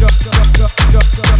duck, duck, duck, duck, duck.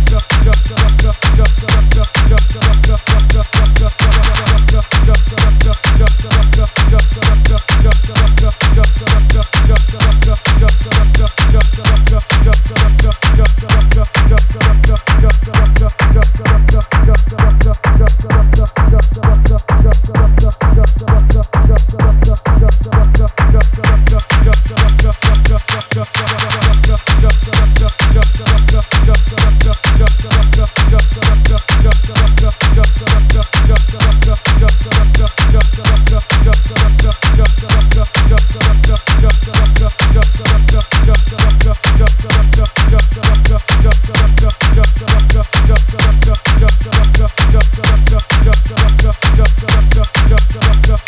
drop, drop, drop.